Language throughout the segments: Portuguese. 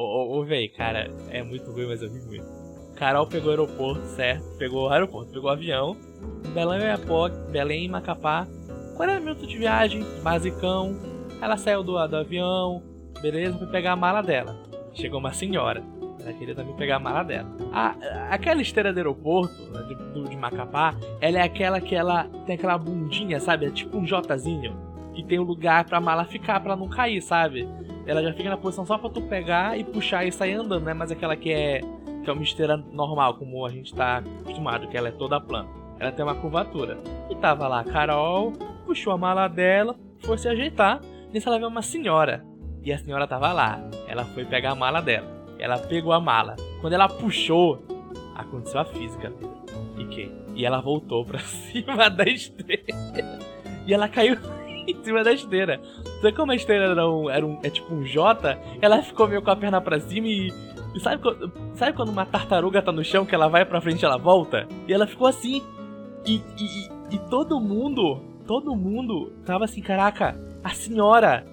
ô, ô, véi, cara, é muito ruim, mas eu vi muito. Carol pegou o aeroporto, certo? Pegou o aeroporto, pegou o avião. Belém, Airport, Belém, Macapá. 40 minutos de viagem, basicão. Ela saiu do, do avião, beleza, foi pegar a mala dela. Chegou uma senhora. Ela queria também pegar a mala dela. A, aquela esteira do aeroporto, né, de, do, de Macapá, ela é aquela que ela tem aquela bundinha, sabe? É tipo um Jzinho. Que tem um lugar pra mala ficar, pra não cair, sabe? Ela já fica na posição só pra tu pegar e puxar e sair andando, né? Mas aquela que é, que é uma esteira normal, como a gente tá acostumado, que ela é toda plana. Ela tem uma curvatura. E tava lá a Carol, puxou a mala dela, foi se ajeitar. Nisso ela viu uma senhora. E a senhora tava lá. Ela foi pegar a mala dela. Ela pegou a mala. Quando ela puxou, aconteceu a física. E que? E ela voltou pra cima da esteira. E ela caiu em cima da esteira. Só que como a esteira era, um, era um, é tipo um J, ela ficou meio com a perna pra cima e. sabe, sabe quando uma tartaruga tá no chão que ela vai pra frente e ela volta? E ela ficou assim. E, e, e todo mundo, todo mundo tava assim, caraca, a senhora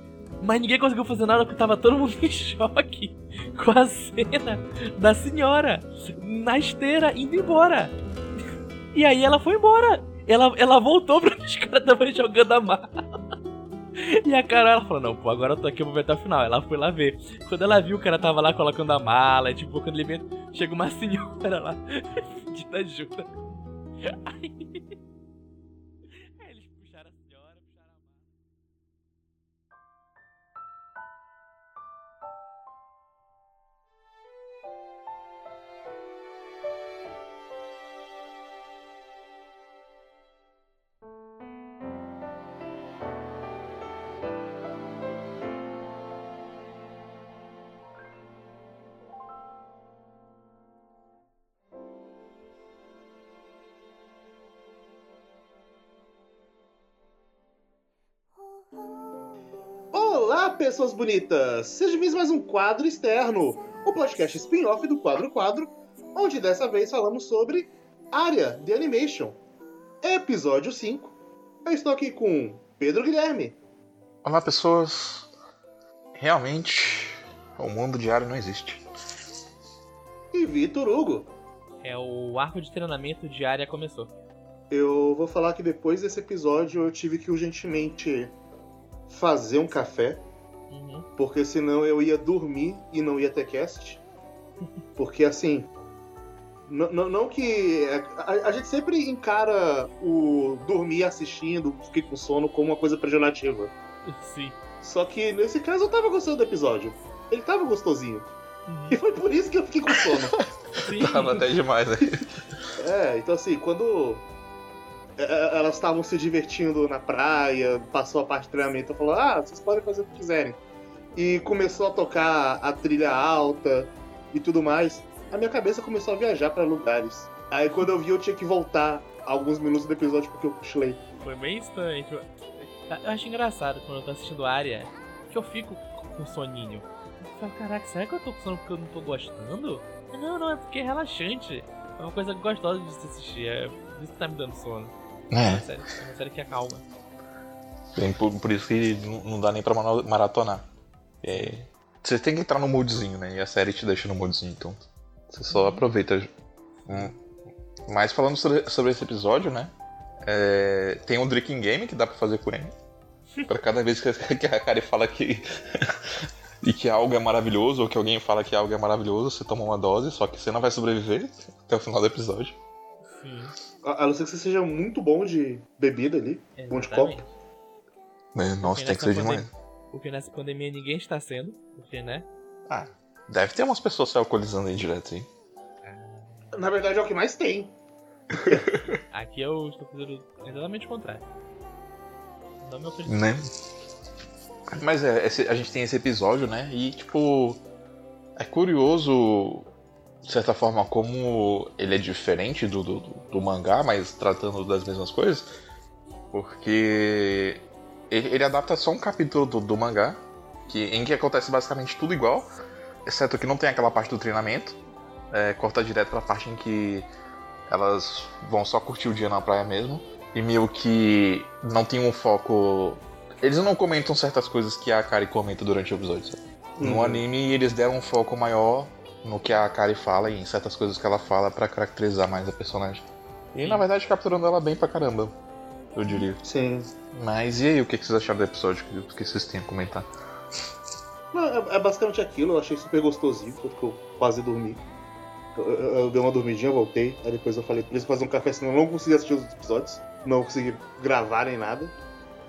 mas ninguém conseguiu fazer nada porque tava todo mundo em choque com a cena da senhora na esteira indo embora. E aí ela foi embora. Ela, ela voltou pra os caras estavam jogando a mala. E a Carol ela falou: Não, pô, agora eu tô aqui, eu vou ver até o final. Ela foi lá ver. Quando ela viu o cara tava lá colocando a mala, tipo, quando ele vem, chega uma senhora lá, pedindo ajuda. Aí. Olá, pessoas bonitas! Seja bem mais um quadro externo, o podcast spin-off do Quadro Quadro, onde dessa vez falamos sobre Área de Animation. Episódio 5. Eu estou aqui com Pedro Guilherme. Olá, pessoas. Realmente, o mundo diário não existe. E Vitor Hugo. É, o arco de treinamento de área começou. Eu vou falar que depois desse episódio eu tive que urgentemente fazer um café, uhum. porque senão eu ia dormir e não ia ter cast. Porque assim, não, não que. A, a, gente sempre encara o dormir assistindo, fiquei com sono, como uma coisa pejorativa. Sim. Só que nesse caso eu tava gostando do episódio. Ele tava gostosinho. Uhum. E foi por isso que eu fiquei com sono. Sim. Tava até demais aí. É, então assim, quando é, é, elas estavam se divertindo na praia, passou a parte de treinamento, falou: ah, vocês podem fazer o que quiserem. E começou a tocar a trilha alta e tudo mais. A minha cabeça começou a viajar para lugares. Aí quando eu vi, eu tinha que voltar alguns minutos do episódio porque eu cochilei. Foi bem estranho. Tipo, eu acho engraçado quando eu tô assistindo a área que eu fico com soninho. Eu falo, caraca, será que eu tô com sono porque eu não tô gostando? Não, não, é porque é relaxante. É uma coisa gostosa de se assistir. É isso que tá me dando sono. É. É uma série, é uma série que acalma. Bem, por, por, isso que não dá nem pra maratonar. É, você tem que entrar no moodzinho, né? E a série te deixa no moodzinho, então. Você só uhum. aproveita. Hum. Mas falando sobre, sobre, esse episódio, né? É, tem um drinking game que dá pra fazer com ele. pra cada vez que a Kari fala que. e que algo é maravilhoso, ou que alguém fala que algo é maravilhoso, você toma uma dose, só que você não vai sobreviver até o final do episódio. Sim. A, não ser que você seja muito bom de bebida ali, Exatamente. bom de copo. É, nossa, tem que ser demais. Porque nessa pandemia ninguém está sendo, porque, né? Ah, deve ter umas pessoas se alcoolizando aí direto, hein? Ah. Na verdade é o que mais tem. Aqui eu estou fazendo exatamente o contrário. Não me ofereci. Né? Mas é, esse, a gente tem esse episódio, né? E tipo. É curioso de certa forma, como ele é diferente do, do, do, mangá, mas tratando das mesmas coisas, porque ele, ele adapta só um capítulo do, do, mangá, que, em que acontece basicamente tudo igual, exceto que não tem aquela parte do treinamento, é, corta direto pra parte em que elas vão só curtir o dia na praia mesmo, e meio que não tem um foco. Eles não comentam certas coisas que a Kari comenta durante o episódio. Sabe? Uhum. No anime eles deram um foco maior no que a Kari fala e em certas coisas que ela fala para caracterizar mais a personagem. E na verdade capturando ela bem pra caramba, eu diria. Sim. Mas e aí, o que vocês acharam do episódio? O que vocês têm a comentar? É, é basicamente aquilo, eu achei super gostosinho, porque eu quase dormi. Eu, eu, eu, dei uma dormidinha, voltei, aí depois eu falei, preciso fazer um café, senão eu não consegui assistir os episódios, não consegui gravar nem nada.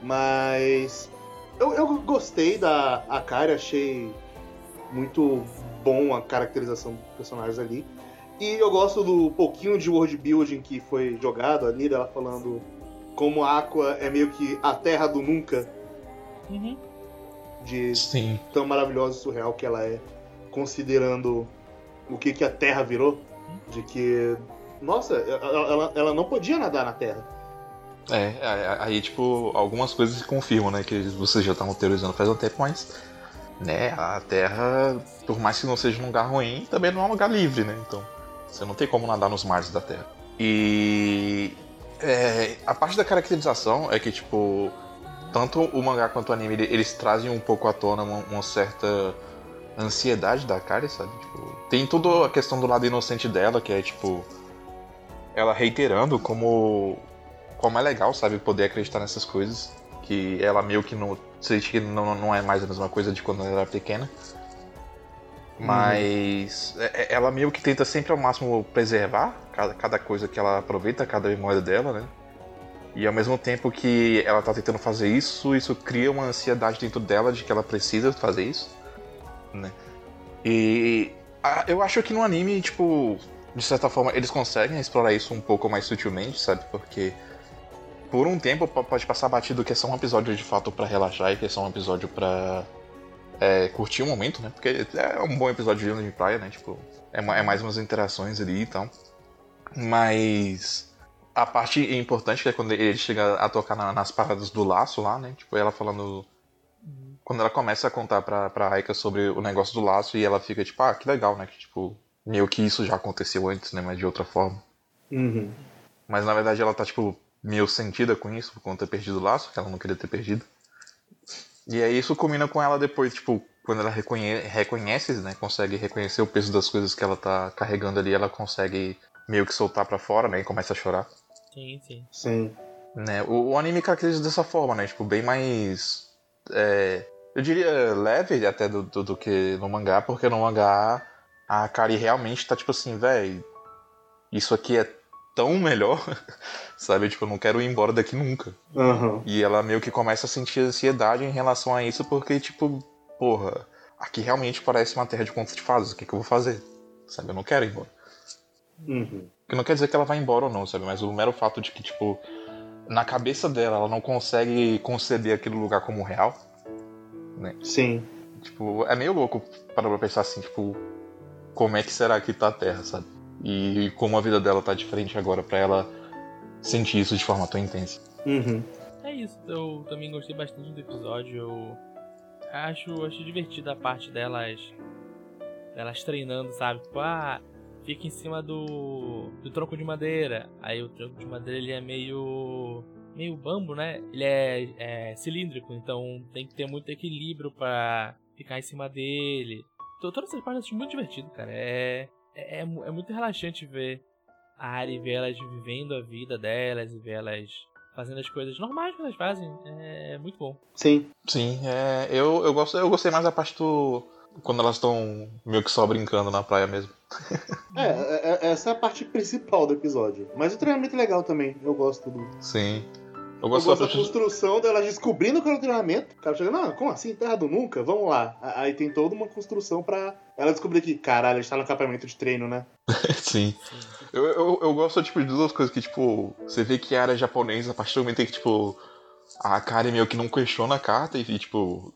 Mas eu, eu gostei da Akari, achei muito bom a caracterização dos personagens ali. E eu gosto do pouquinho de world building que foi jogado ali, dela falando como a Aqua é meio que a terra do nunca. Uhum. De Sim. tão maravilhosa e surreal que ela é, considerando o que, que a Terra virou. De que, nossa, ela, ela não podia nadar na Terra. É, aí, tipo, algumas coisas se confirmam, né? Que vocês já estavam teorizando faz um tempo, mas. Né, a Terra, por mais que não seja um lugar ruim, também não é um lugar livre, né? Então, você não tem como nadar nos mares da Terra. E. É, a parte da caracterização é que, tipo. Tanto o mangá quanto o anime, eles trazem um pouco à tona uma, uma certa ansiedade da Kari, sabe? Tipo, tem toda a questão do lado inocente dela, que é, tipo. Ela reiterando como como é legal, sabe, poder acreditar nessas coisas. Que ela meio que não. Sente que não, não é mais a mesma coisa de quando ela era pequena. Mas uhum. ela meio que tenta sempre ao máximo preservar cada, cada coisa que ela aproveita, cada memória dela, né? E ao mesmo tempo que ela tá tentando fazer isso, isso cria uma ansiedade dentro dela de que ela precisa fazer isso, né? E a, eu acho que no anime, tipo, de certa forma, eles conseguem explorar isso um pouco mais sutilmente, sabe? Porque por um tempo pode passar batido que é só um episódio de fato para relaxar e que é só um episódio para é, curtir o momento, né? Porque é um bom episódio de de praia, né? Tipo, é, é, mais umas interações ali e tal. Mas a parte importante é quando ele chega a tocar na, nas paradas do laço lá, né? Tipo, ela falando. Quando ela começa a contar pra, pra Aika sobre o negócio do laço e ela fica tipo, ah, que legal, né? Que tipo, meio que isso já aconteceu antes, né? Mas de outra forma. Uhum. Mas na verdade ela tá, tipo, meio sentida com isso, por conta de ter perdido o laço, que ela não queria ter perdido. E aí isso combina com ela depois, tipo, quando ela reconhe reconhece, né, consegue reconhecer o peso das coisas que ela tá carregando ali, ela consegue meio que soltar para fora, né, e começa a chorar. Sim, sim. Sim. Né, o, o anime caracteriza dessa forma, né, tipo, bem mais... É, eu diria leve até do, do, do, que no mangá, porque no mangá a Kari realmente tá tipo assim, velho, isso aqui é tão melhor, sabe? Tipo, eu não quero ir embora daqui nunca. Uhum. E ela meio que começa a sentir ansiedade em relação a isso, porque, tipo, porra, aqui realmente parece uma terra de contos de fadas, o que, que eu vou fazer? Sabe? Eu não quero ir embora. Uhum. Que não quer dizer que ela vai embora ou não, sabe? Mas o mero fato de que, tipo, na cabeça dela, ela não consegue conceder aquele lugar como real, né? Sim. Tipo, é meio louco para pensar assim, tipo, como é que será que tá a Terra, sabe? E como a vida dela tá diferente agora para ela sentir isso de forma tão intensa. Uhum. É isso, eu também gostei bastante do episódio. Eu acho, acho divertida a parte delas delas treinando, sabe? Tipo, ah, fica em cima do, do tronco de madeira. Aí o tronco de madeira ele é meio meio bambo, né? Ele é, é cilíndrico, então tem que ter muito equilíbrio para ficar em cima dele. Todas essas partes eu acho muito divertido, cara. É é, é, é muito relaxante ver a Ari e ver elas vivendo a vida delas e ver elas fazendo as coisas normais que elas fazem. É muito bom. Sim. Sim, é, eu, eu, gosto, eu gostei mais da parte do. Quando elas estão meio que só brincando na praia mesmo. É, é, é, essa é a parte principal do episódio. Mas o treinamento é legal também. Eu gosto do. Sim. Eu gosto, eu gosto da construção delas descobrindo que era o treinamento. O cara chega, não, como assim? Terra do nunca? Vamos lá. Aí tem toda uma construção pra ela descobrir que, caralho, a gente tá no acampamento de treino, né? Sim. Eu, eu, eu, gosto, tipo, de duas coisas que, tipo, você vê que a área japonesa, a partir do momento que, tipo, a Kari meio que não questiona a carta e, tipo,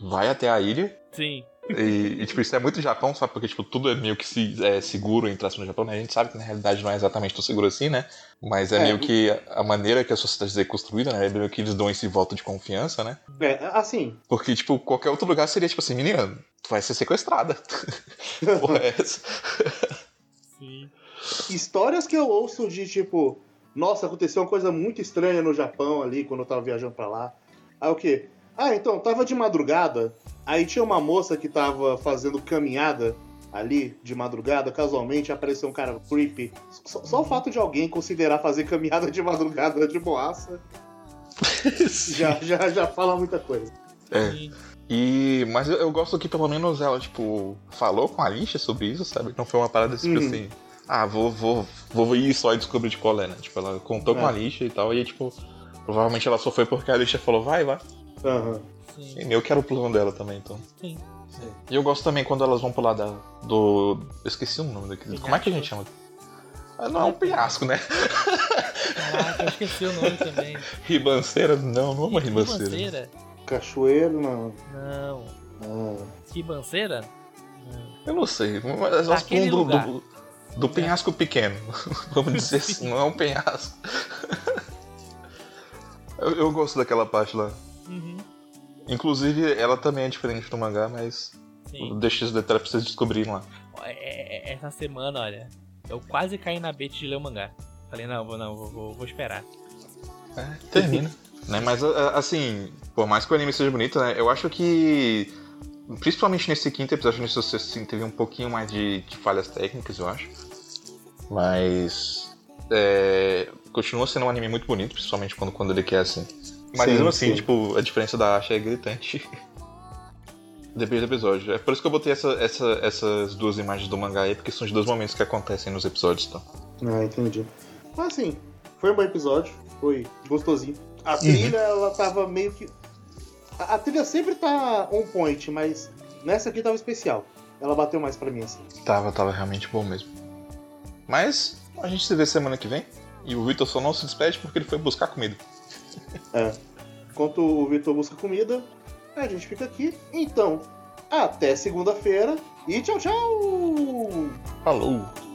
vai até a ilha. Sim. E, e, tipo, isso é muito Japão, sabe? Porque, tipo, tudo é meio que se, é, seguro em traço no Japão, né? A gente sabe que na realidade não é exatamente tão seguro assim, né? Mas é, é meio que a maneira que a sociedade é construída, né? É meio que eles dão esse voto de confiança, né? É, assim. Porque, tipo, qualquer outro lugar seria, tipo assim, menina, tu vai ser sequestrada. Porra, é essa. Sim. Histórias que eu ouço de, tipo, nossa, aconteceu uma coisa muito estranha no Japão ali, quando eu tava viajando pra lá. Aí o quê? Ah, então, tava de madrugada, Aí tinha uma moça que tava fazendo caminhada ali de madrugada, casualmente apareceu um cara creepy. Só, só o fato de alguém considerar fazer caminhada de madrugada de boaça já, já, já fala muita coisa. É. E, mas eu, eu, gosto que pelo menos ela, tipo, falou com a lixa sobre isso, sabe? Não foi uma parada tipo uhum. assim, ah, vou, vou, vou ir só e descobrir de qual é, né? Tipo, ela contou é. com a lixa e tal, e tipo, provavelmente ela só foi porque a lixa falou, vai, vai. Aham. Uhum. E meio que era o plano dela também, então. Sim. E eu gosto também quando elas vão pular da, do. Eu esqueci o nome daquele. Como é que a gente chama? Ah, não é um penhasco, né? Caraca, eu esqueci o nome também. Ribanceira? Não, não é uma ribanceira. Ribanceira? Cachoeiro, não. Não. Ah. Ribanceira? Eu não sei. Mas elas pulam do, do, do, penhasco pequeno. Vamos dizer assim, não é um penhasco. eu, eu gosto daquela parte lá. Uhum. Inclusive, ela também é diferente do mangá, mas Sim. deixa os detalhes pra vocês descobrirem lá. É, é, essa semana, olha, eu quase caí na bait de ler o mangá. Falei, não, vou, não, vou, vou esperar. É, termina. né? Mas, assim, por mais que o anime seja bonito, né? Eu acho que, principalmente nesse quinto episódio, nesse assim, teve um pouquinho mais de, de falhas técnicas, eu acho. Mas, é, continua sendo um anime muito bonito, principalmente quando, quando ele quer, assim, mas sim, mesmo assim, sim. tipo, a diferença da Asha é gritante. Depende do episódio. É por isso que eu botei essa, essa, essas duas imagens do mangá aí, porque são os dois momentos que acontecem nos episódios, tá? Ah, entendi. Mas assim, foi um bom episódio, foi gostosinho. A uhum. trilha, uhum. ela tava meio que. A, a, trilha sempre tá on point, mas nessa aqui tava especial. Ela bateu mais pra mim, assim. Tava, tava realmente bom mesmo. Mas a gente se vê semana que vem. E o Victor só não se despede porque ele foi buscar comida. É. Enquanto o Vitor busca comida, a gente fica aqui. Então, até segunda-feira e tchau, tchau! Falou!